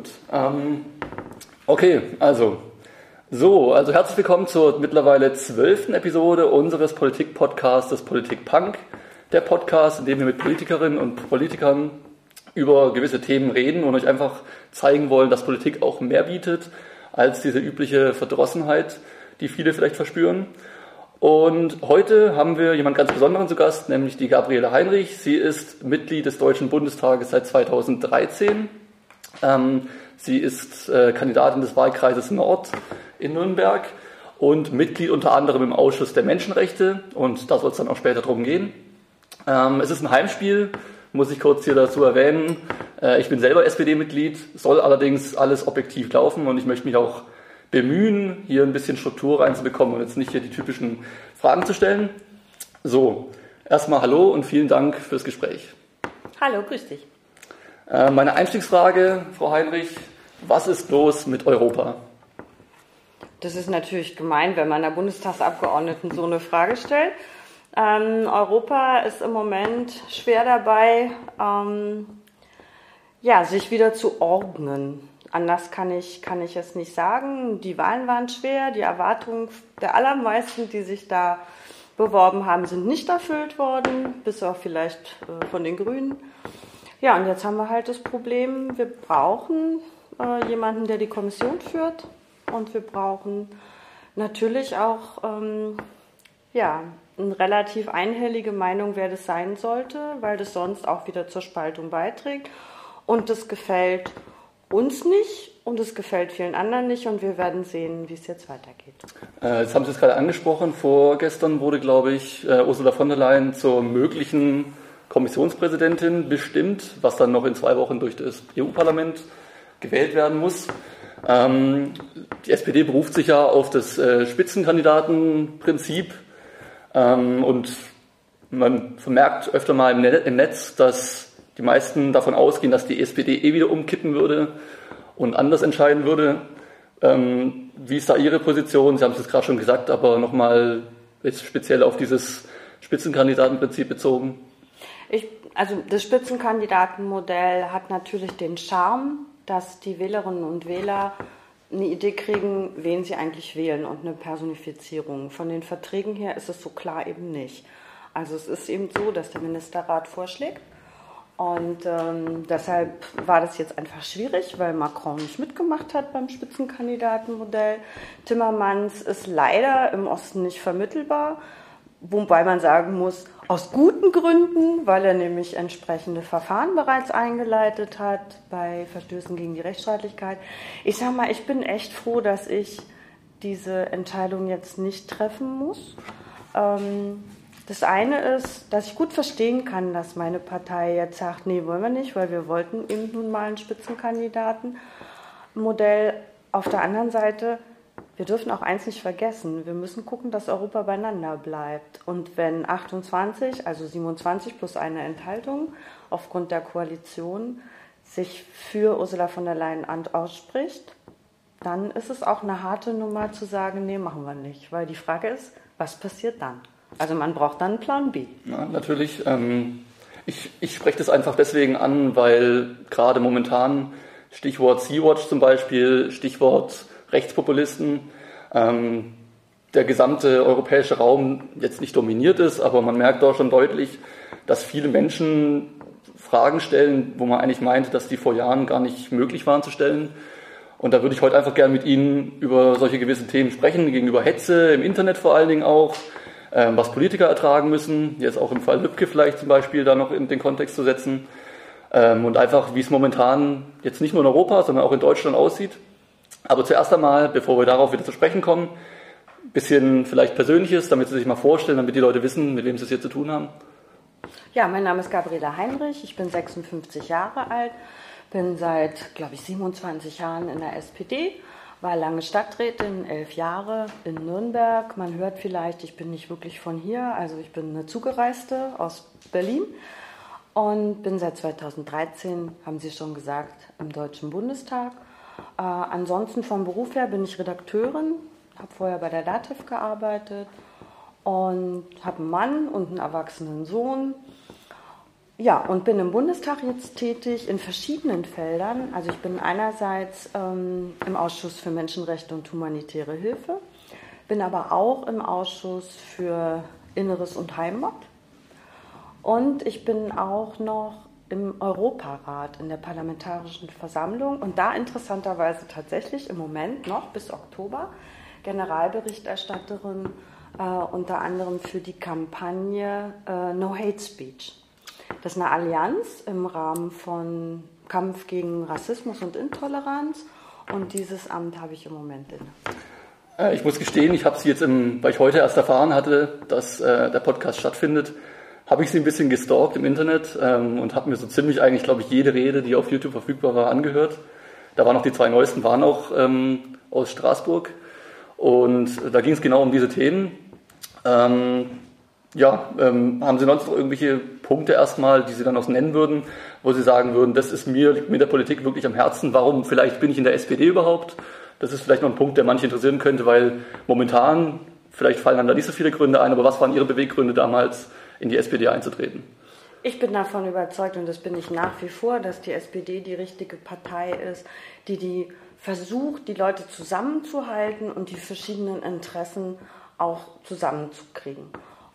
Gut. Ähm, okay, also. So, also herzlich willkommen zur mittlerweile zwölften Episode unseres Politik-Podcasts Politik Punk. Der Podcast, in dem wir mit Politikerinnen und Politikern über gewisse Themen reden und euch einfach zeigen wollen, dass Politik auch mehr bietet als diese übliche Verdrossenheit, die viele vielleicht verspüren. Und heute haben wir jemand ganz Besonderen zu Gast, nämlich die Gabriele Heinrich. Sie ist Mitglied des Deutschen Bundestages seit 2013. Ähm, sie ist äh, Kandidatin des Wahlkreises Nord in Nürnberg und Mitglied unter anderem im Ausschuss der Menschenrechte. Und da soll es dann auch später drum gehen. Ähm, es ist ein Heimspiel, muss ich kurz hier dazu erwähnen. Äh, ich bin selber SPD-Mitglied, soll allerdings alles objektiv laufen und ich möchte mich auch bemühen, hier ein bisschen Struktur reinzubekommen und jetzt nicht hier die typischen Fragen zu stellen. So, erstmal hallo und vielen Dank fürs Gespräch. Hallo, grüß dich. Äh, meine Einstiegsfrage, Frau Heinrich, was ist los mit Europa? Das ist natürlich gemein, wenn man einer Bundestagsabgeordneten so eine Frage stellt. Ähm, Europa ist im Moment schwer dabei, ähm, ja, sich wieder zu ordnen. Anders kann ich, kann ich es nicht sagen. Die Wahlen waren schwer. Die Erwartungen der allermeisten, die sich da beworben haben, sind nicht erfüllt worden, bis auch vielleicht äh, von den Grünen. Ja, und jetzt haben wir halt das Problem, wir brauchen äh, jemanden, der die Kommission führt. Und wir brauchen natürlich auch ähm, ja, eine relativ einhellige Meinung, wer das sein sollte, weil das sonst auch wieder zur Spaltung beiträgt. Und das gefällt uns nicht und es gefällt vielen anderen nicht und wir werden sehen, wie es jetzt weitergeht. Äh, jetzt haben Sie es gerade angesprochen. Vorgestern wurde, glaube ich, äh, Ursula von der Leyen zur möglichen Kommissionspräsidentin bestimmt, was dann noch in zwei Wochen durch das EU-Parlament gewählt werden muss. Ähm, die SPD beruft sich ja auf das äh, Spitzenkandidatenprinzip ähm, und man vermerkt öfter mal im, Net im Netz, dass die meisten davon ausgehen, dass die SPD eh wieder umkippen würde und anders entscheiden würde. Ähm, wie ist da Ihre Position? Sie haben es jetzt gerade schon gesagt, aber nochmal jetzt speziell auf dieses Spitzenkandidatenprinzip bezogen. Ich, also das Spitzenkandidatenmodell hat natürlich den Charme, dass die Wählerinnen und Wähler eine Idee kriegen, wen sie eigentlich wählen und eine Personifizierung. Von den Verträgen her ist es so klar eben nicht. Also es ist eben so, dass der Ministerrat vorschlägt und ähm, deshalb war das jetzt einfach schwierig, weil Macron nicht mitgemacht hat beim Spitzenkandidatenmodell. Timmermans ist leider im Osten nicht vermittelbar, wobei man sagen muss, aus guten Gründen, weil er nämlich entsprechende Verfahren bereits eingeleitet hat bei Verstößen gegen die Rechtsstaatlichkeit. Ich sage mal, ich bin echt froh, dass ich diese Entscheidung jetzt nicht treffen muss. Ähm, das eine ist, dass ich gut verstehen kann, dass meine Partei jetzt sagt, nee, wollen wir nicht, weil wir wollten eben nun mal ein Spitzenkandidatenmodell. Auf der anderen Seite, wir dürfen auch eins nicht vergessen, wir müssen gucken, dass Europa beieinander bleibt. Und wenn 28, also 27 plus eine Enthaltung aufgrund der Koalition sich für Ursula von der Leyen ausspricht, dann ist es auch eine harte Nummer zu sagen, nee, machen wir nicht. Weil die Frage ist, was passiert dann? Also man braucht dann einen Plan B. Ja, natürlich. Ähm, ich, ich spreche das einfach deswegen an, weil gerade momentan Stichwort Sea-Watch zum Beispiel, Stichwort Rechtspopulisten, ähm, der gesamte europäische Raum jetzt nicht dominiert ist, aber man merkt doch schon deutlich, dass viele Menschen Fragen stellen, wo man eigentlich meinte, dass die vor Jahren gar nicht möglich waren zu stellen. Und da würde ich heute einfach gerne mit Ihnen über solche gewissen Themen sprechen, gegenüber Hetze, im Internet vor allen Dingen auch, ähm, was Politiker ertragen müssen, jetzt auch im Fall Lübcke vielleicht zum Beispiel da noch in den Kontext zu setzen ähm, und einfach, wie es momentan jetzt nicht nur in Europa, sondern auch in Deutschland aussieht. Aber zuerst einmal, bevor wir darauf wieder zu sprechen kommen, ein bisschen vielleicht Persönliches, damit Sie sich mal vorstellen, damit die Leute wissen, mit wem Sie es hier zu tun haben. Ja, mein Name ist Gabriela Heinrich, ich bin 56 Jahre alt, bin seit, glaube ich, 27 Jahren in der SPD war lange Stadträtin, elf Jahre in Nürnberg. Man hört vielleicht, ich bin nicht wirklich von hier, also ich bin eine Zugereiste aus Berlin und bin seit 2013, haben Sie schon gesagt, im Deutschen Bundestag. Äh, ansonsten vom Beruf her bin ich Redakteurin, habe vorher bei der DATEV gearbeitet und habe einen Mann und einen erwachsenen Sohn. Ja, und bin im Bundestag jetzt tätig in verschiedenen Feldern. Also ich bin einerseits ähm, im Ausschuss für Menschenrechte und humanitäre Hilfe, bin aber auch im Ausschuss für Inneres und Heimat. Und ich bin auch noch im Europarat, in der Parlamentarischen Versammlung und da interessanterweise tatsächlich im Moment noch bis Oktober Generalberichterstatterin äh, unter anderem für die Kampagne äh, No Hate Speech. Das ist eine Allianz im Rahmen von Kampf gegen Rassismus und Intoleranz und dieses Amt habe ich im Moment inne. Äh, ich muss gestehen, ich habe sie jetzt, im, weil ich heute erst erfahren hatte, dass äh, der Podcast stattfindet, habe ich sie ein bisschen gestalkt im Internet ähm, und habe mir so ziemlich eigentlich, glaube ich, jede Rede, die auf YouTube verfügbar war, angehört. Da waren auch die zwei neuesten, waren auch ähm, aus Straßburg. Und da ging es genau um diese Themen. Ähm, ja, ähm, haben Sie sonst noch irgendwelche Punkte erstmal, die Sie dann auch nennen würden, wo Sie sagen würden, das ist mir, liegt mir der Politik wirklich am Herzen, warum vielleicht bin ich in der SPD überhaupt? Das ist vielleicht noch ein Punkt, der manche interessieren könnte, weil momentan, vielleicht fallen dann da nicht so viele Gründe ein, aber was waren Ihre Beweggründe damals, in die SPD einzutreten? Ich bin davon überzeugt und das bin ich nach wie vor, dass die SPD die richtige Partei ist, die die versucht, die Leute zusammenzuhalten und die verschiedenen Interessen auch zusammenzukriegen.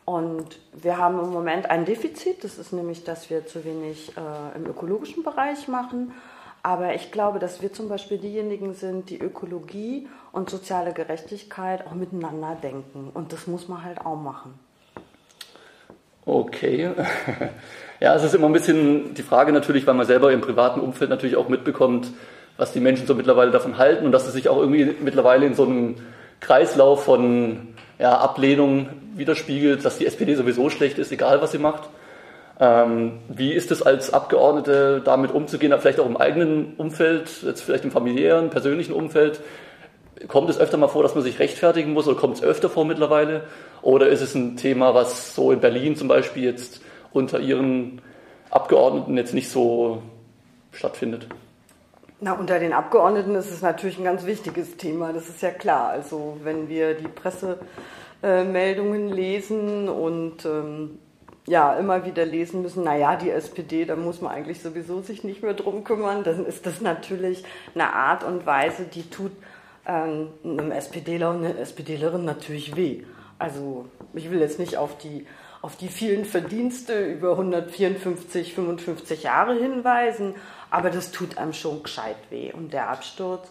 Und wir haben im Moment ein Defizit, das ist nämlich, dass wir zu wenig äh, im ökologischen Bereich machen. Aber ich glaube, dass wir zum Beispiel diejenigen sind, die Ökologie und soziale Gerechtigkeit auch miteinander denken. Und das muss man halt auch machen. Okay. Ja, es ist immer ein bisschen die Frage natürlich, weil man selber im privaten Umfeld natürlich auch mitbekommt, was die Menschen so mittlerweile davon halten und dass es sich auch irgendwie mittlerweile in so einem Kreislauf von ja, Ablehnung widerspiegelt, dass die SPD sowieso schlecht ist, egal was sie macht. Ähm, wie ist es als Abgeordnete damit umzugehen, vielleicht auch im eigenen Umfeld, jetzt vielleicht im familiären, persönlichen Umfeld? Kommt es öfter mal vor, dass man sich rechtfertigen muss oder kommt es öfter vor mittlerweile? Oder ist es ein Thema, was so in Berlin zum Beispiel jetzt unter Ihren Abgeordneten jetzt nicht so stattfindet? Na, unter den Abgeordneten ist es natürlich ein ganz wichtiges Thema, das ist ja klar. Also wenn wir die Pressemeldungen lesen und ähm, ja, immer wieder lesen müssen, naja, die SPD, da muss man eigentlich sowieso sich nicht mehr drum kümmern, dann ist das natürlich eine Art und Weise, die tut ähm, einem SPDler und einer SPDlerin natürlich weh. Also ich will jetzt nicht auf die, auf die vielen Verdienste über 154, 55 Jahre hinweisen, aber das tut einem schon gescheit weh. Und der Absturz,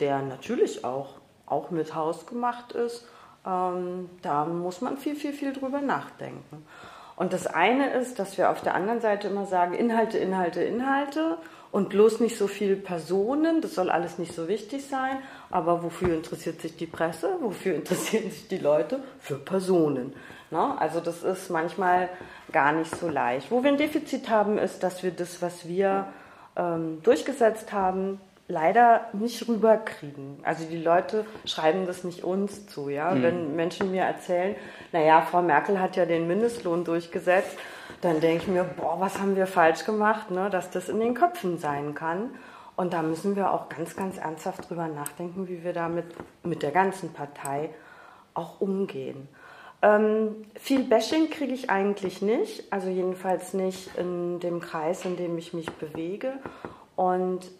der natürlich auch, auch mit Haus gemacht ist, ähm, da muss man viel, viel, viel drüber nachdenken. Und das eine ist, dass wir auf der anderen Seite immer sagen, Inhalte, Inhalte, Inhalte und bloß nicht so viele Personen, das soll alles nicht so wichtig sein, aber wofür interessiert sich die Presse, wofür interessieren sich die Leute? Für Personen. Ne? Also das ist manchmal gar nicht so leicht. Wo wir ein Defizit haben, ist, dass wir das, was wir ähm, durchgesetzt haben, leider nicht rüberkriegen. Also die Leute schreiben das nicht uns zu. Ja? Mhm. Wenn Menschen mir erzählen, naja, Frau Merkel hat ja den Mindestlohn durchgesetzt, dann denke ich mir, boah, was haben wir falsch gemacht, ne, dass das in den Köpfen sein kann. Und da müssen wir auch ganz, ganz ernsthaft drüber nachdenken, wie wir damit mit der ganzen Partei auch umgehen. Ähm, viel Bashing kriege ich eigentlich nicht, also jedenfalls nicht in dem Kreis, in dem ich mich bewege. Und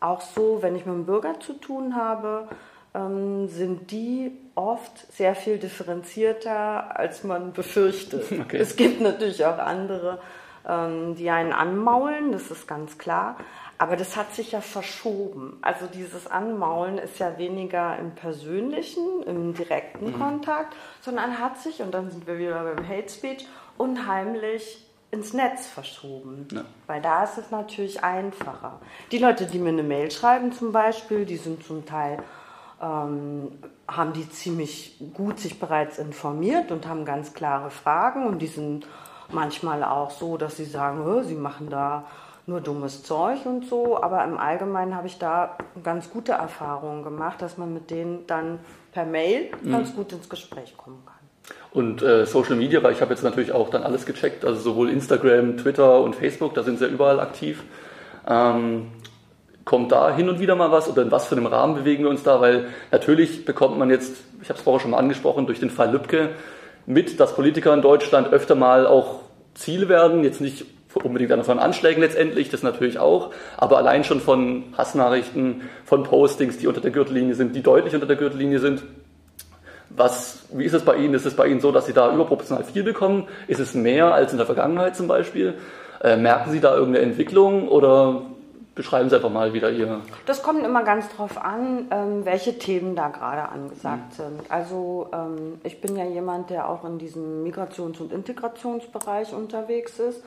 auch so, wenn ich mit dem Bürger zu tun habe, ähm, sind die oft sehr viel differenzierter, als man befürchtet. Okay. Es gibt natürlich auch andere, ähm, die einen anmaulen, das ist ganz klar. Aber das hat sich ja verschoben. Also dieses Anmaulen ist ja weniger im persönlichen, im direkten mhm. Kontakt, sondern hat sich, und dann sind wir wieder beim Hate Speech, unheimlich ins Netz verschoben. Ja. Weil da ist es natürlich einfacher. Die Leute, die mir eine Mail schreiben zum Beispiel, die sind zum Teil ähm, haben die ziemlich gut sich bereits informiert und haben ganz klare Fragen und die sind manchmal auch so, dass sie sagen, sie machen da nur dummes Zeug und so, aber im Allgemeinen habe ich da ganz gute Erfahrungen gemacht, dass man mit denen dann per Mail mhm. ganz gut ins Gespräch kommen kann. Und äh, Social Media, weil ich habe jetzt natürlich auch dann alles gecheckt, also sowohl Instagram, Twitter und Facebook, da sind sie ja überall aktiv. Ähm, Kommt da hin und wieder mal was oder in was für einem Rahmen bewegen wir uns da? Weil natürlich bekommt man jetzt, ich habe es vorher schon mal angesprochen, durch den Fall Lübcke mit, dass Politiker in Deutschland öfter mal auch Ziel werden, jetzt nicht unbedingt von Anschlägen letztendlich, das natürlich auch, aber allein schon von Hassnachrichten, von Postings, die unter der Gürtellinie sind, die deutlich unter der Gürtellinie sind. Was, wie ist es bei Ihnen? Ist es bei Ihnen so, dass Sie da überproportional viel bekommen? Ist es mehr als in der Vergangenheit zum Beispiel? Äh, merken Sie da irgendeine Entwicklung oder beschreiben Sie einfach mal wieder Ihr. Das kommt immer ganz drauf an, ähm, welche Themen da gerade angesagt mhm. sind. Also ähm, ich bin ja jemand, der auch in diesem Migrations- und Integrationsbereich unterwegs ist.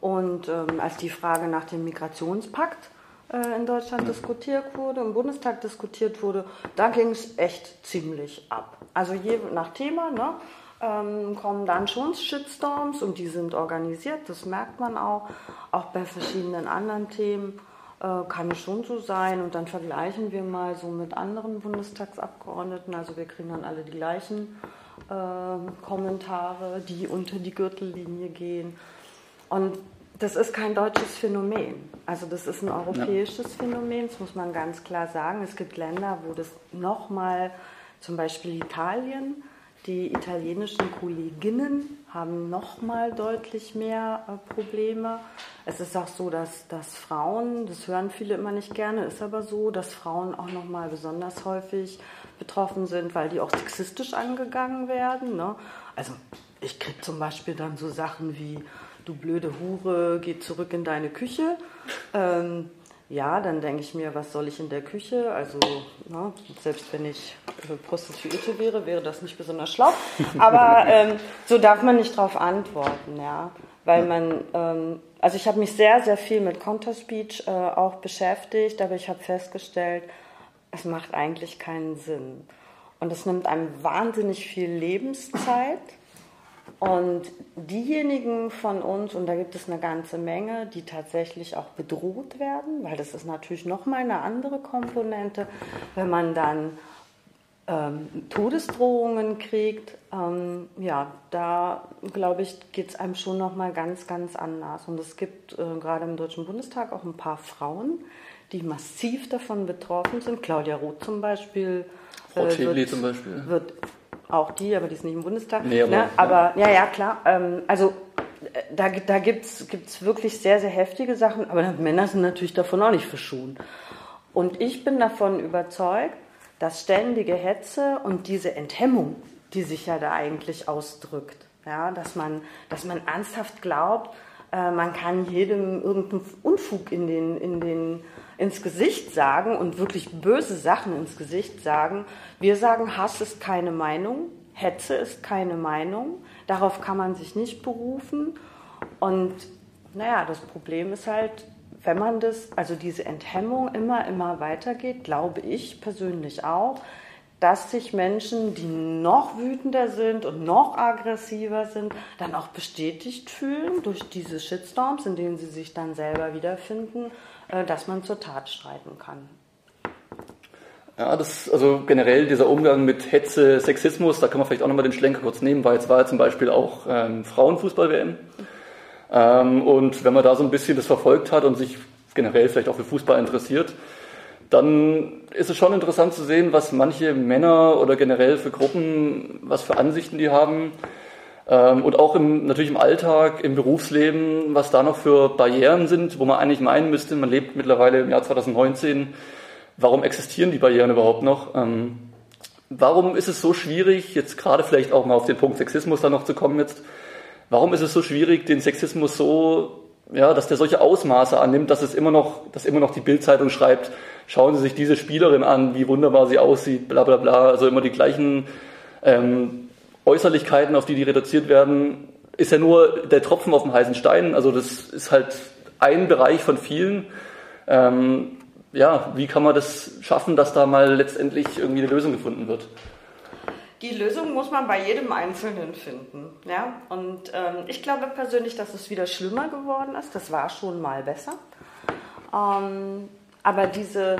Und ähm, als die Frage nach dem Migrationspakt äh, in Deutschland mhm. diskutiert wurde, im Bundestag diskutiert wurde, da ging es echt ziemlich ab. Also je nach Thema, ne? ähm, kommen dann schon Shitstorms und die sind organisiert, das merkt man auch. Auch bei verschiedenen anderen Themen äh, kann es schon so sein. Und dann vergleichen wir mal so mit anderen Bundestagsabgeordneten. Also wir kriegen dann alle die gleichen äh, Kommentare, die unter die Gürtellinie gehen. Und das ist kein deutsches Phänomen. Also das ist ein europäisches ja. Phänomen, das muss man ganz klar sagen. Es gibt Länder, wo das nochmal, zum Beispiel Italien, die italienischen Kolleginnen haben noch mal deutlich mehr äh, Probleme. Es ist auch so, dass, dass Frauen, das hören viele immer nicht gerne, ist aber so, dass Frauen auch noch mal besonders häufig betroffen sind, weil die auch sexistisch angegangen werden. Ne? Also ich kriege zum Beispiel dann so Sachen wie, du blöde Hure, geh zurück in deine Küche. Ähm, ja, dann denke ich mir, was soll ich in der Küche? Also, na, ne, selbst wenn ich äh, Prostituierte wäre, wäre das nicht besonders schlau. Aber ähm, so darf man nicht darauf antworten, ja. Weil man, ähm, also ich habe mich sehr, sehr viel mit Counterspeech äh, auch beschäftigt, aber ich habe festgestellt, es macht eigentlich keinen Sinn. Und es nimmt einem wahnsinnig viel Lebenszeit. Und diejenigen von uns, und da gibt es eine ganze Menge, die tatsächlich auch bedroht werden, weil das ist natürlich nochmal eine andere Komponente, wenn man dann ähm, Todesdrohungen kriegt, ähm, ja, da glaube ich, geht es einem schon nochmal ganz, ganz anders. Und es gibt äh, gerade im Deutschen Bundestag auch ein paar Frauen, die massiv davon betroffen sind. Claudia Roth zum Beispiel. Frau äh, wird, zum Beispiel. Wird auch die, aber die ist nicht im Bundestag. Nee, aber, ne? aber ja. ja, klar. Ähm, also äh, da, da gibt es wirklich sehr, sehr heftige Sachen, aber Männer sind natürlich davon auch nicht verschont. Und ich bin davon überzeugt, dass ständige Hetze und diese Enthemmung, die sich ja da eigentlich ausdrückt, ja, dass, man, dass man ernsthaft glaubt, äh, man kann jedem irgendeinen Unfug in den, in den ins Gesicht sagen und wirklich böse Sachen ins Gesicht sagen. Wir sagen, Hass ist keine Meinung, Hetze ist keine Meinung, darauf kann man sich nicht berufen. Und naja, das Problem ist halt, wenn man das, also diese Enthemmung immer, immer weitergeht, glaube ich persönlich auch, dass sich Menschen, die noch wütender sind und noch aggressiver sind, dann auch bestätigt fühlen durch diese Shitstorms, in denen sie sich dann selber wiederfinden dass man zur Tat streiten kann. Ja, das, also generell dieser Umgang mit Hetze, Sexismus, da kann man vielleicht auch nochmal den Schlenker kurz nehmen, weil jetzt war ja zum Beispiel auch ähm, Frauenfußball-WM. Ähm, und wenn man da so ein bisschen das verfolgt hat und sich generell vielleicht auch für Fußball interessiert, dann ist es schon interessant zu sehen, was manche Männer oder generell für Gruppen, was für Ansichten die haben. Ähm, und auch im, natürlich im Alltag, im Berufsleben, was da noch für Barrieren sind, wo man eigentlich meinen müsste, man lebt mittlerweile im Jahr 2019, warum existieren die Barrieren überhaupt noch? Ähm, warum ist es so schwierig, jetzt gerade vielleicht auch mal auf den Punkt Sexismus da noch zu kommen jetzt, warum ist es so schwierig, den Sexismus so, ja, dass der solche Ausmaße annimmt, dass es immer noch, dass immer noch die Bildzeitung schreibt, schauen Sie sich diese Spielerin an, wie wunderbar sie aussieht, bla bla bla, also immer die gleichen ähm, Äußerlichkeiten, auf die die reduziert werden, ist ja nur der Tropfen auf dem heißen Stein. Also das ist halt ein Bereich von vielen. Ähm, ja, wie kann man das schaffen, dass da mal letztendlich irgendwie eine Lösung gefunden wird? Die Lösung muss man bei jedem Einzelnen finden. Ja? Und ähm, ich glaube persönlich, dass es wieder schlimmer geworden ist. Das war schon mal besser. Ähm, aber diese,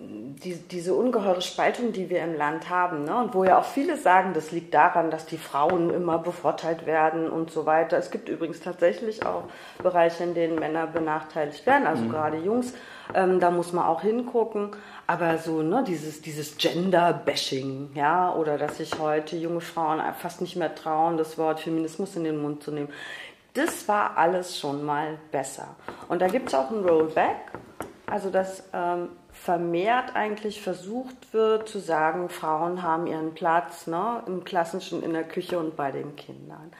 die, diese ungeheure Spaltung, die wir im Land haben, ne? und wo ja auch viele sagen, das liegt daran, dass die Frauen immer bevorteilt werden und so weiter. Es gibt übrigens tatsächlich auch Bereiche, in denen Männer benachteiligt werden, also mhm. gerade Jungs. Ähm, da muss man auch hingucken. Aber so, ne, dieses, dieses Gender-Bashing, ja, oder dass sich heute junge Frauen fast nicht mehr trauen, das Wort Feminismus in den Mund zu nehmen Das war alles schon mal besser. Und da gibt es auch ein Rollback, also dass ähm, vermehrt eigentlich versucht wird zu sagen, Frauen haben ihren Platz ne, im klassischen in der Küche und bei den Kindern.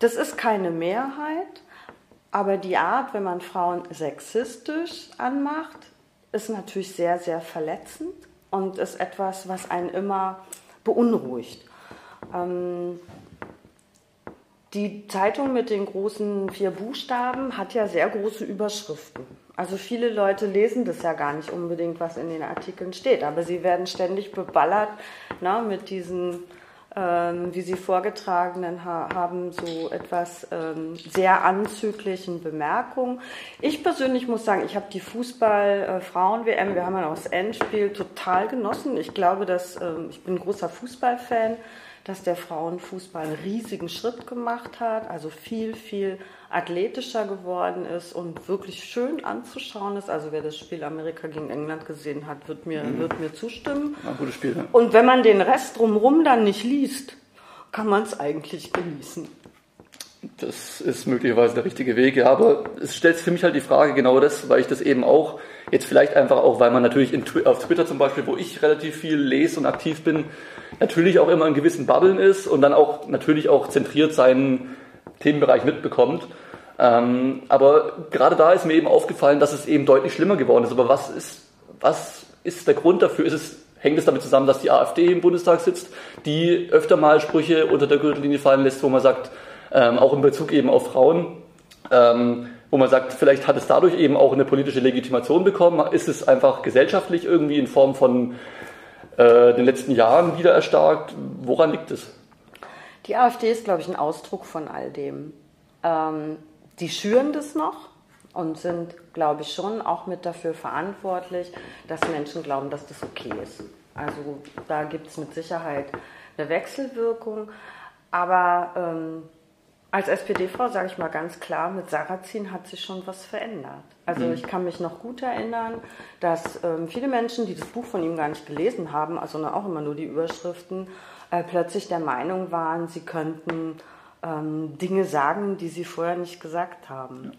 Das ist keine Mehrheit, aber die Art, wenn man Frauen sexistisch anmacht, ist natürlich sehr, sehr verletzend und ist etwas, was einen immer beunruhigt. Ähm, die Zeitung mit den großen vier Buchstaben hat ja sehr große Überschriften. Also viele Leute lesen das ja gar nicht unbedingt, was in den Artikeln steht, aber sie werden ständig beballert ne, mit diesen, ähm, wie sie vorgetragenen ha haben, so etwas ähm, sehr anzüglichen Bemerkungen. Ich persönlich muss sagen, ich habe die Fußball-Frauen-WM, wir haben ja auch das Endspiel total genossen. Ich glaube, dass ähm, ich bin großer Fußballfan dass der Frauenfußball einen riesigen Schritt gemacht hat, also viel, viel athletischer geworden ist und wirklich schön anzuschauen ist. Also wer das Spiel Amerika gegen England gesehen hat, wird mir, mhm. wird mir zustimmen. Ein gutes Spiel. Ja. Und wenn man den Rest drumherum dann nicht liest, kann man es eigentlich genießen. Das ist möglicherweise der richtige Weg, ja, aber es stellt sich für mich halt die Frage genau das, weil ich das eben auch, jetzt vielleicht einfach auch, weil man natürlich in, auf Twitter zum Beispiel, wo ich relativ viel lese und aktiv bin, natürlich auch immer in gewissen Bubblen ist und dann auch natürlich auch zentriert seinen Themenbereich mitbekommt. Ähm, aber gerade da ist mir eben aufgefallen, dass es eben deutlich schlimmer geworden ist. Aber was ist, was ist der Grund dafür? Ist es, hängt es damit zusammen, dass die AfD im Bundestag sitzt, die öfter mal Sprüche unter der Gürtellinie fallen lässt, wo man sagt, ähm, auch in Bezug eben auf Frauen, ähm, wo man sagt, vielleicht hat es dadurch eben auch eine politische Legitimation bekommen, ist es einfach gesellschaftlich irgendwie in Form von äh, den letzten Jahren wieder erstarkt. Woran liegt es? Die AfD ist, glaube ich, ein Ausdruck von all dem. Ähm, die schüren das noch und sind, glaube ich, schon auch mit dafür verantwortlich, dass Menschen glauben, dass das okay ist. Also da gibt es mit Sicherheit eine Wechselwirkung. Aber ähm, als SPD-Frau sage ich mal ganz klar, mit Sarrazin hat sich schon was verändert. Also mhm. ich kann mich noch gut erinnern, dass ähm, viele Menschen, die das Buch von ihm gar nicht gelesen haben, also auch immer nur die Überschriften, äh, plötzlich der Meinung waren, sie könnten ähm, Dinge sagen, die sie vorher nicht gesagt haben. Ja.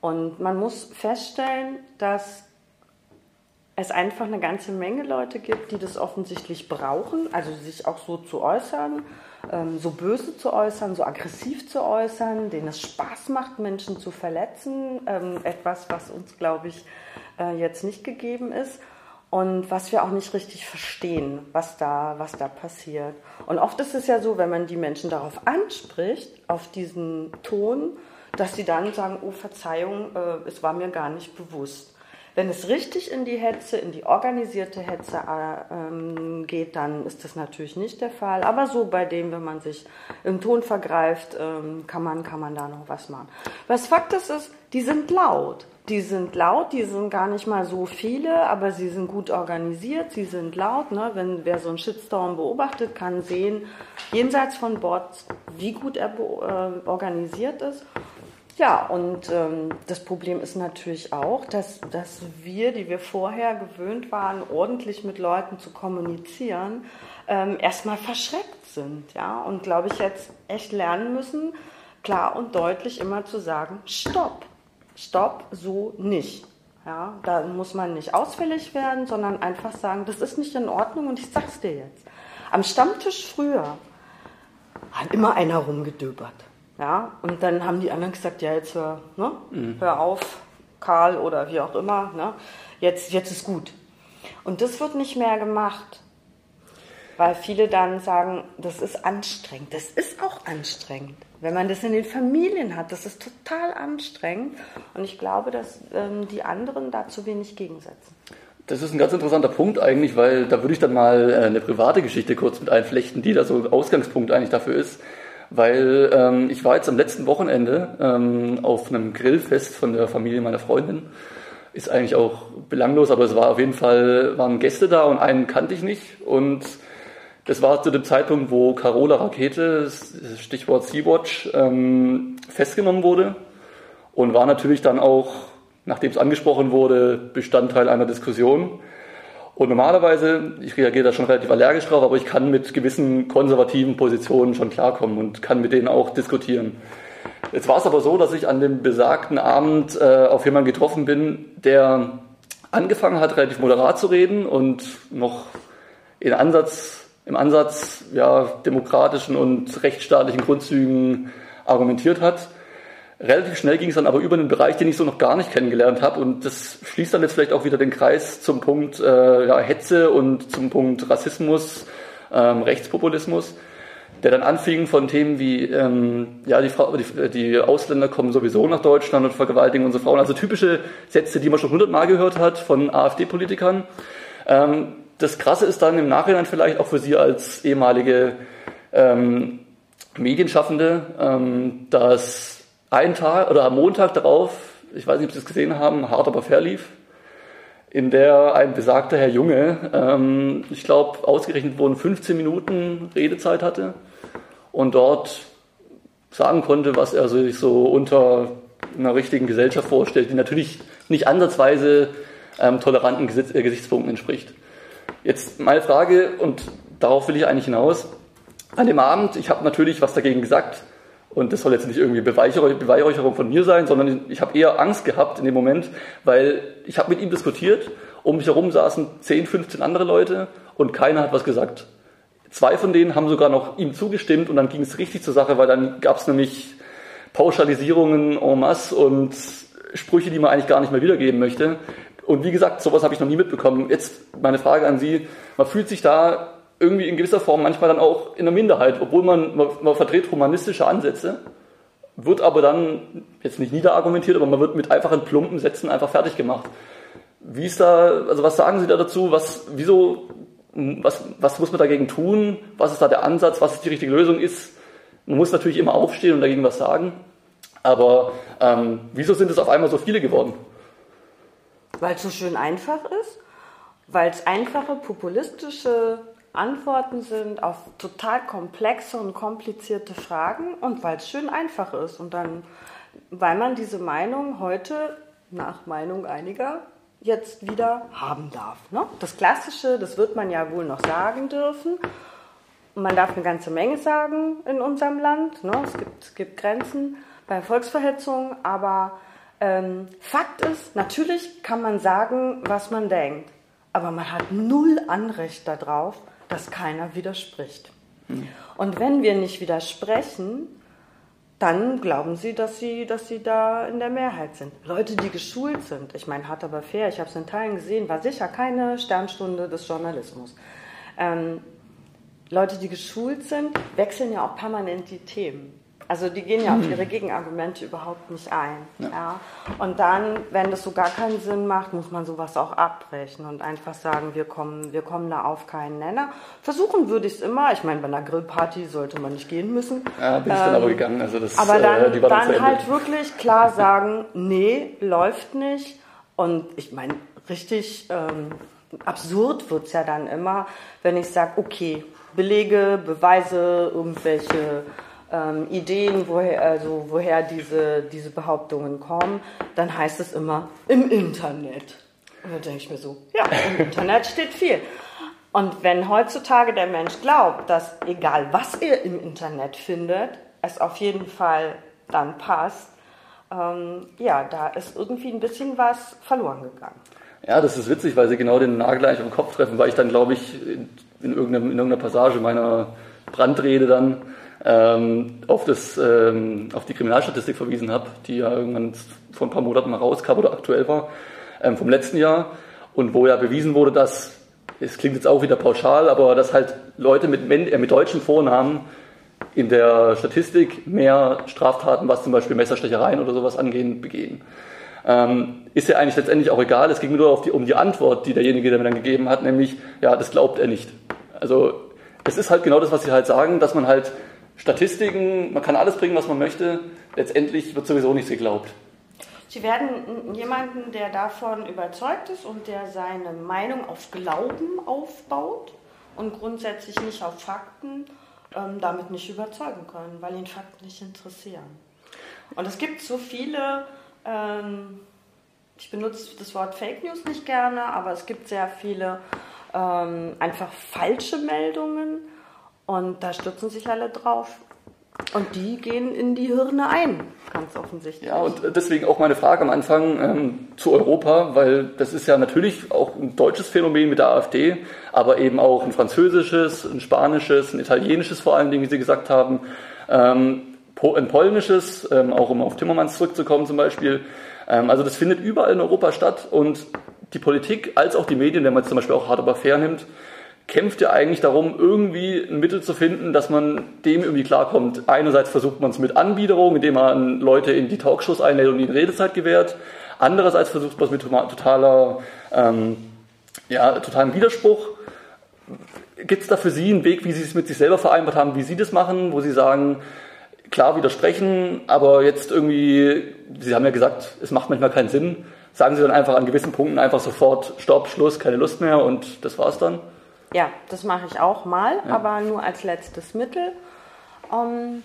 Und man muss feststellen, dass es einfach eine ganze Menge Leute gibt, die das offensichtlich brauchen, also sich auch so zu äußern ähm, so böse zu äußern, so aggressiv zu äußern, denen es Spaß macht, Menschen zu verletzen. Ähm, etwas, was uns, glaube ich, äh, jetzt nicht gegeben ist und was wir auch nicht richtig verstehen, was da, was da passiert. Und oft ist es ja so, wenn man die Menschen darauf anspricht, auf diesen Ton, dass sie dann sagen, oh Verzeihung, äh, es war mir gar nicht bewusst. Wenn es richtig in die Hetze, in die organisierte Hetze äh, ähm, geht, dann ist das natürlich nicht der Fall. Aber so bei dem, wenn man sich im Ton vergreift, ähm, kann, man, kann man da noch was machen. Was Fakt ist, ist, die sind laut. Die sind laut, die sind gar nicht mal so viele, aber sie sind gut organisiert, sie sind laut. Ne? Wenn wer so einen Shitstorm beobachtet, kann sehen, jenseits von Bots, wie gut er äh, organisiert ist. Ja, und ähm, das Problem ist natürlich auch, dass, dass wir, die wir vorher gewöhnt waren, ordentlich mit Leuten zu kommunizieren, ähm, erstmal verschreckt sind. Ja? Und glaube ich jetzt echt lernen müssen, klar und deutlich immer zu sagen, stopp, stopp, so nicht. Ja, da muss man nicht ausfällig werden, sondern einfach sagen, das ist nicht in Ordnung und ich sag's dir jetzt. Am Stammtisch früher hat immer einer rumgedöbert. Ja, und dann haben die anderen gesagt, ja, jetzt hör, ne? Mhm. hör auf, Karl oder wie auch immer, ne? jetzt, jetzt ist gut. Und das wird nicht mehr gemacht, weil viele dann sagen, das ist anstrengend. Das ist auch anstrengend. Wenn man das in den Familien hat, das ist total anstrengend. Und ich glaube, dass ähm, die anderen da zu wenig gegensetzen. Das ist ein ganz interessanter Punkt eigentlich, weil da würde ich dann mal äh, eine private Geschichte kurz mit einflechten, die da so Ausgangspunkt eigentlich dafür ist weil ähm, ich war jetzt am letzten Wochenende ähm, auf einem Grillfest von der Familie meiner Freundin. Ist eigentlich auch belanglos, aber es war auf jeden Fall, waren Gäste da und einen kannte ich nicht. Und das war zu dem Zeitpunkt, wo Carola Rakete, Stichwort Sea-Watch, ähm, festgenommen wurde und war natürlich dann auch, nachdem es angesprochen wurde, Bestandteil einer Diskussion. Und normalerweise, ich reagiere da schon relativ allergisch drauf, aber ich kann mit gewissen konservativen Positionen schon klarkommen und kann mit denen auch diskutieren. Jetzt war es aber so, dass ich an dem besagten Abend äh, auf jemanden getroffen bin, der angefangen hat, relativ moderat zu reden und noch in Ansatz, im Ansatz ja, demokratischen und rechtsstaatlichen Grundzügen argumentiert hat. Relativ schnell ging es dann aber über einen Bereich, den ich so noch gar nicht kennengelernt habe. Und das schließt dann jetzt vielleicht auch wieder den Kreis zum Punkt äh, ja, Hetze und zum Punkt Rassismus, ähm, Rechtspopulismus, der dann anfing von Themen wie, ähm, ja, die, Frau, die, die Ausländer kommen sowieso nach Deutschland und vergewaltigen unsere Frauen. Also typische Sätze, die man schon hundertmal gehört hat von AfD-Politikern. Ähm, das Krasse ist dann im Nachhinein vielleicht auch für Sie als ehemalige ähm, Medienschaffende, ähm, dass ein Tag oder am Montag darauf, ich weiß nicht, ob Sie es gesehen haben, hart aber fair lief, in der ein besagter Herr Junge, ähm, ich glaube, ausgerechnet wurden 15 Minuten Redezeit hatte und dort sagen konnte, was er sich so unter einer richtigen Gesellschaft vorstellt, die natürlich nicht ansatzweise ähm, toleranten Gesetz, äh, Gesichtspunkten entspricht. Jetzt meine Frage, und darauf will ich eigentlich hinaus. An dem Abend, ich habe natürlich was dagegen gesagt, und das soll jetzt nicht irgendwie Beweihräucherung von mir sein, sondern ich habe eher Angst gehabt in dem Moment, weil ich habe mit ihm diskutiert, um mich herum saßen 10, 15 andere Leute und keiner hat was gesagt. Zwei von denen haben sogar noch ihm zugestimmt und dann ging es richtig zur Sache, weil dann gab es nämlich Pauschalisierungen en masse und Sprüche, die man eigentlich gar nicht mehr wiedergeben möchte. Und wie gesagt, sowas habe ich noch nie mitbekommen. Jetzt meine Frage an Sie. Man fühlt sich da irgendwie in gewisser Form manchmal dann auch in der Minderheit, obwohl man, man, man vertritt humanistische Ansätze, wird aber dann jetzt nicht niederargumentiert, aber man wird mit einfachen plumpen Sätzen einfach fertig gemacht. Wie ist da, also was sagen Sie da dazu? Was, wieso, was, was muss man dagegen tun? Was ist da der Ansatz? Was ist die richtige Lösung ist? Man muss natürlich immer aufstehen und dagegen was sagen. Aber ähm, wieso sind es auf einmal so viele geworden? Weil es so schön einfach ist, weil es einfache, populistische Antworten sind auf total komplexe und komplizierte Fragen und weil es schön einfach ist und dann, weil man diese Meinung heute nach Meinung einiger jetzt wieder haben darf. Ne? Das Klassische, das wird man ja wohl noch sagen dürfen. Man darf eine ganze Menge sagen in unserem Land. Ne? Es, gibt, es gibt Grenzen bei Volksverhetzung, aber ähm, Fakt ist, natürlich kann man sagen, was man denkt, aber man hat null Anrecht darauf, dass keiner widerspricht. Hm. Und wenn wir nicht widersprechen, dann glauben sie dass, sie, dass sie da in der Mehrheit sind. Leute, die geschult sind, ich meine, hart aber fair, ich habe es in Teilen gesehen, war sicher keine Sternstunde des Journalismus. Ähm, Leute, die geschult sind, wechseln ja auch permanent die Themen. Also die gehen ja auf ihre Gegenargumente überhaupt nicht ein. Ja. ja. Und dann, wenn das so gar keinen Sinn macht, muss man sowas auch abbrechen und einfach sagen, wir kommen, wir kommen da auf keinen Nenner. Versuchen würde ich es immer. Ich meine, bei einer Grillparty sollte man nicht gehen müssen. Ja, bin ich ähm, dann aber ähm, gegangen. Also das, aber dann, äh, dann halt wirklich klar sagen, nee, läuft nicht. Und ich meine, richtig ähm, absurd wird es ja dann immer, wenn ich sage, okay, Belege, Beweise, irgendwelche ähm, Ideen, woher, also woher diese, diese Behauptungen kommen, dann heißt es immer im Internet. Und dann denke ich mir so, ja, im Internet steht viel. Und wenn heutzutage der Mensch glaubt, dass egal was er im Internet findet, es auf jeden Fall dann passt, ähm, ja, da ist irgendwie ein bisschen was verloren gegangen. Ja, das ist witzig, weil sie genau den Nagel eigentlich den Kopf treffen, weil ich dann, glaube ich, in, in, irgendeiner, in irgendeiner Passage meiner Brandrede dann ähm, auf, das, ähm, auf die Kriminalstatistik verwiesen habe, die ja irgendwann vor ein paar Monaten mal rauskam oder aktuell war, ähm, vom letzten Jahr und wo ja bewiesen wurde, dass, es klingt jetzt auch wieder pauschal, aber dass halt Leute mit, äh, mit deutschen Vornamen in der Statistik mehr Straftaten, was zum Beispiel Messerstechereien oder sowas angehen, begehen. Ähm, ist ja eigentlich letztendlich auch egal. Es ging nur die, um die Antwort, die derjenige der mir dann gegeben hat, nämlich, ja, das glaubt er nicht. Also es ist halt genau das, was Sie halt sagen, dass man halt Statistiken, man kann alles bringen, was man möchte, letztendlich wird sowieso nichts geglaubt. Sie werden jemanden, der davon überzeugt ist und der seine Meinung auf Glauben aufbaut und grundsätzlich nicht auf Fakten, ähm, damit nicht überzeugen können, weil ihn Fakten nicht interessieren. Und es gibt so viele, ähm, ich benutze das Wort Fake News nicht gerne, aber es gibt sehr viele ähm, einfach falsche Meldungen und da stürzen sich alle drauf. Und die gehen in die Hirne ein, ganz offensichtlich. Ja, und deswegen auch meine Frage am Anfang ähm, zu Europa, weil das ist ja natürlich auch ein deutsches Phänomen mit der AfD, aber eben auch ein französisches, ein spanisches, ein italienisches vor allen Dingen, wie Sie gesagt haben, ähm, ein polnisches, ähm, auch um auf Timmermans zurückzukommen zum Beispiel. Ähm, also das findet überall in Europa statt und die Politik als auch die Medien, wenn man zum Beispiel auch hart aber fair nimmt, kämpft ja eigentlich darum, irgendwie ein Mittel zu finden, dass man dem irgendwie klarkommt. Einerseits versucht man es mit Anbiederung, indem man Leute in die Talkshows einlädt und ihnen Redezeit gewährt. Andererseits versucht man es mit totaler, ähm, ja, totalem Widerspruch. Gibt es da für Sie einen Weg, wie Sie es mit sich selber vereinbart haben, wie Sie das machen, wo Sie sagen, klar widersprechen, aber jetzt irgendwie, Sie haben ja gesagt, es macht manchmal keinen Sinn. Sagen Sie dann einfach an gewissen Punkten einfach sofort Stopp, Schluss, keine Lust mehr und das war's dann? Ja, das mache ich auch mal, ja. aber nur als letztes Mittel. Ähm,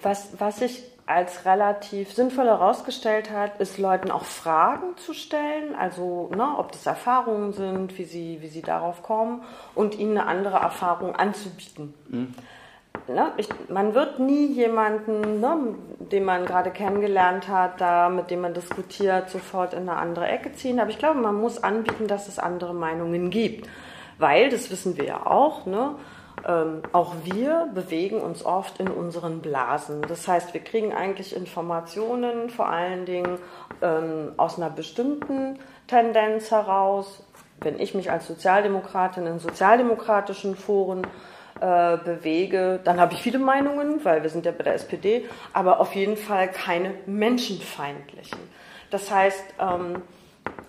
was, was sich als relativ sinnvoll herausgestellt hat, ist Leuten auch Fragen zu stellen, also ne, ob das Erfahrungen sind, wie sie, wie sie darauf kommen und ihnen eine andere Erfahrung anzubieten. Mhm. Ne, ich, man wird nie jemanden, ne, den man gerade kennengelernt hat, da mit dem man diskutiert, sofort in eine andere Ecke ziehen. Aber ich glaube, man muss anbieten, dass es andere Meinungen gibt weil, das wissen wir ja auch, ne, ähm, auch wir bewegen uns oft in unseren Blasen. Das heißt, wir kriegen eigentlich Informationen vor allen Dingen ähm, aus einer bestimmten Tendenz heraus. Wenn ich mich als Sozialdemokratin in sozialdemokratischen Foren äh, bewege, dann habe ich viele Meinungen, weil wir sind ja bei der SPD, aber auf jeden Fall keine menschenfeindlichen. Das heißt, ähm,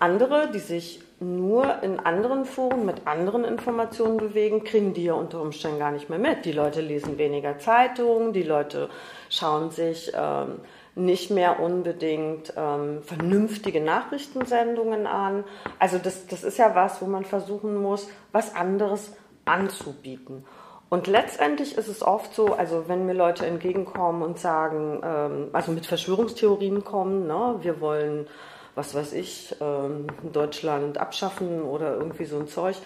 andere, die sich nur in anderen Foren mit anderen Informationen bewegen, kriegen die ja unter Umständen gar nicht mehr mit. Die Leute lesen weniger Zeitungen, die Leute schauen sich ähm, nicht mehr unbedingt ähm, vernünftige Nachrichtensendungen an. Also das, das ist ja was, wo man versuchen muss, was anderes anzubieten. Und letztendlich ist es oft so, also wenn mir Leute entgegenkommen und sagen, ähm, also mit Verschwörungstheorien kommen, ne, wir wollen was weiß ich, ähm, Deutschland abschaffen oder irgendwie so ein Zeug,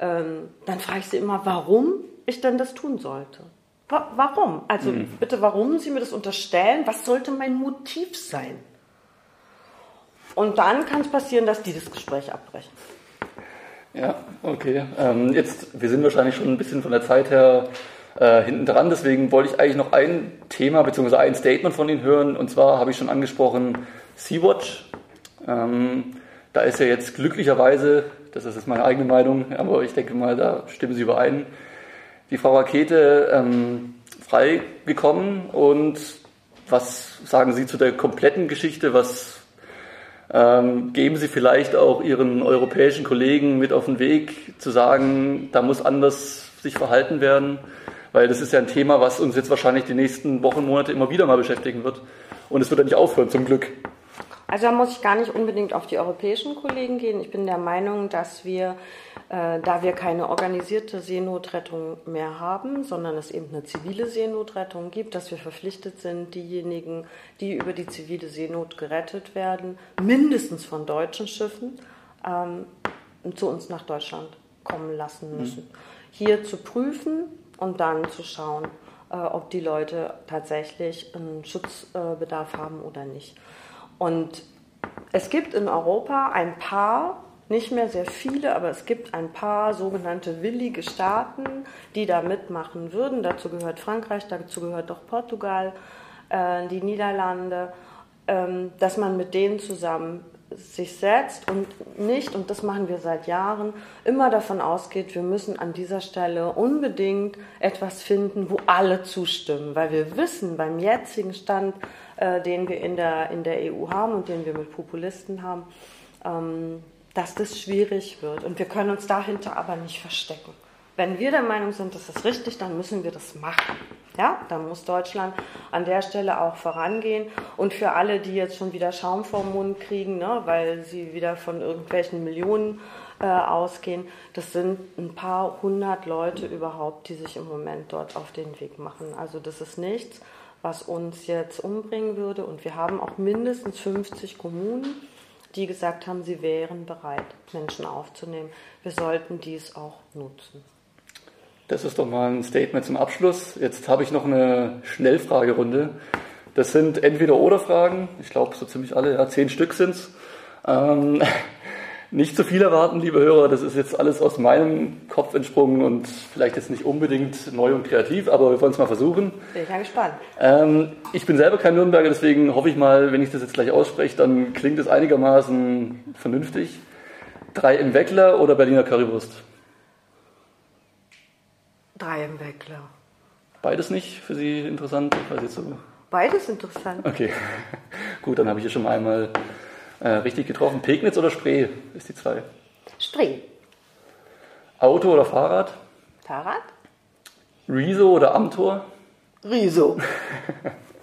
ähm, dann frage ich sie immer, warum ich denn das tun sollte. warum? Also mhm. bitte, warum Sie mir das unterstellen? Was sollte mein Motiv sein? Und dann kann es passieren, dass die das Gespräch abbrechen. Ja, okay. Ähm, jetzt, wir sind wahrscheinlich schon ein bisschen von der Zeit her äh, hinten dran, deswegen wollte ich eigentlich noch ein Thema bzw. ein Statement von Ihnen hören. Und zwar habe ich schon angesprochen Sea-Watch. Ähm, da ist ja jetzt glücklicherweise, das ist jetzt meine eigene Meinung, aber ich denke mal, da stimmen Sie überein, die Frau Rakete ähm, freigekommen. Und was sagen Sie zu der kompletten Geschichte? Was ähm, geben Sie vielleicht auch Ihren europäischen Kollegen mit auf den Weg, zu sagen, da muss anders sich verhalten werden? Weil das ist ja ein Thema, was uns jetzt wahrscheinlich die nächsten Wochen, Monate immer wieder mal beschäftigen wird. Und es wird ja nicht aufhören, zum Glück. Also da muss ich gar nicht unbedingt auf die europäischen Kollegen gehen. Ich bin der Meinung, dass wir, äh, da wir keine organisierte Seenotrettung mehr haben, sondern es eben eine zivile Seenotrettung gibt, dass wir verpflichtet sind, diejenigen, die über die zivile Seenot gerettet werden, mindestens von deutschen Schiffen, ähm, zu uns nach Deutschland kommen lassen müssen. Mhm. Hier zu prüfen und dann zu schauen, äh, ob die Leute tatsächlich einen Schutzbedarf haben oder nicht. Und es gibt in Europa ein paar, nicht mehr sehr viele, aber es gibt ein paar sogenannte willige Staaten, die da mitmachen würden. Dazu gehört Frankreich, dazu gehört auch Portugal, äh, die Niederlande, ähm, dass man mit denen zusammen sich setzt und nicht, und das machen wir seit Jahren, immer davon ausgeht, wir müssen an dieser Stelle unbedingt etwas finden, wo alle zustimmen, weil wir wissen, beim jetzigen Stand, äh, den wir in der, in der EU haben und den wir mit Populisten haben, ähm, dass das schwierig wird. Und wir können uns dahinter aber nicht verstecken. Wenn wir der Meinung sind, das ist richtig, dann müssen wir das machen. Ja, dann muss Deutschland an der Stelle auch vorangehen. Und für alle, die jetzt schon wieder Schaum vorm Mund kriegen, ne, weil sie wieder von irgendwelchen Millionen äh, ausgehen, das sind ein paar hundert Leute überhaupt, die sich im Moment dort auf den Weg machen. Also das ist nichts, was uns jetzt umbringen würde. Und wir haben auch mindestens 50 Kommunen, die gesagt haben, sie wären bereit, Menschen aufzunehmen. Wir sollten dies auch nutzen. Das ist doch mal ein Statement zum Abschluss. Jetzt habe ich noch eine Schnellfragerunde. Das sind Entweder-Oder-Fragen. Ich glaube, so ziemlich alle, ja, zehn Stück sind's. Ähm, nicht zu viel erwarten, liebe Hörer. Das ist jetzt alles aus meinem Kopf entsprungen und vielleicht jetzt nicht unbedingt neu und kreativ, aber wir wollen es mal versuchen. Bin ich ja gespannt. Ähm, ich bin selber kein Nürnberger, deswegen hoffe ich mal, wenn ich das jetzt gleich ausspreche, dann klingt es einigermaßen vernünftig. Drei im Weckler oder Berliner Currywurst? Drei im Weckler. Beides nicht für Sie interessant? Weiß jetzt so. Beides interessant. Okay, gut, dann habe ich hier schon mal einmal äh, richtig getroffen. Pegnitz oder Spree ist die zwei. Spree. Auto oder Fahrrad? Fahrrad? Rezo oder Amtor? Riso.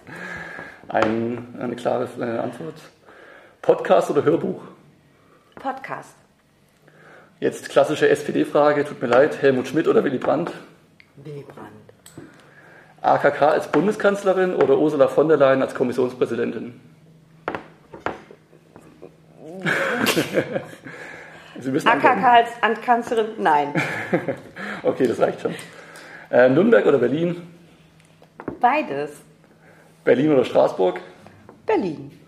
Ein, eine klare äh, Antwort. Podcast oder Hörbuch? Podcast. Jetzt klassische SPD-Frage, tut mir leid, Helmut Schmidt oder Willy Brandt? Willy Brandt. AKK als Bundeskanzlerin oder Ursula von der Leyen als Kommissionspräsidentin? AKK antworten. als Amtskanzlerin? Nein. Okay, das reicht schon. Äh, Nürnberg oder Berlin? Beides. Berlin oder Straßburg? Berlin.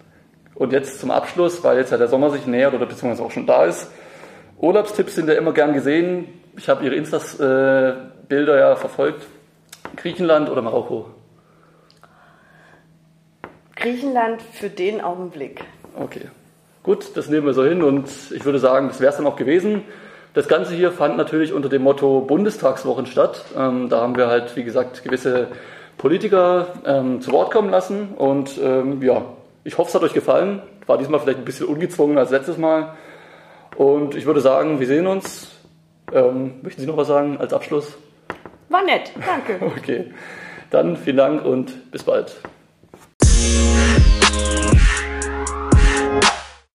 Und jetzt zum Abschluss, weil jetzt ja der Sommer sich nähert oder beziehungsweise auch schon da ist. Urlaubstipps sind ja immer gern gesehen. Ich habe Ihre Instas-Bilder ja verfolgt. Griechenland oder Marokko? Griechenland für den Augenblick. Okay. Gut, das nehmen wir so hin und ich würde sagen, das wäre es dann auch gewesen. Das Ganze hier fand natürlich unter dem Motto Bundestagswochen statt. Ähm, da haben wir halt, wie gesagt, gewisse Politiker ähm, zu Wort kommen lassen und ähm, ja, ich hoffe, es hat euch gefallen. War diesmal vielleicht ein bisschen ungezwungen als letztes Mal. Und ich würde sagen, wir sehen uns. Ähm, möchten Sie noch was sagen als Abschluss? War nett. Danke. Okay. Dann vielen Dank und bis bald.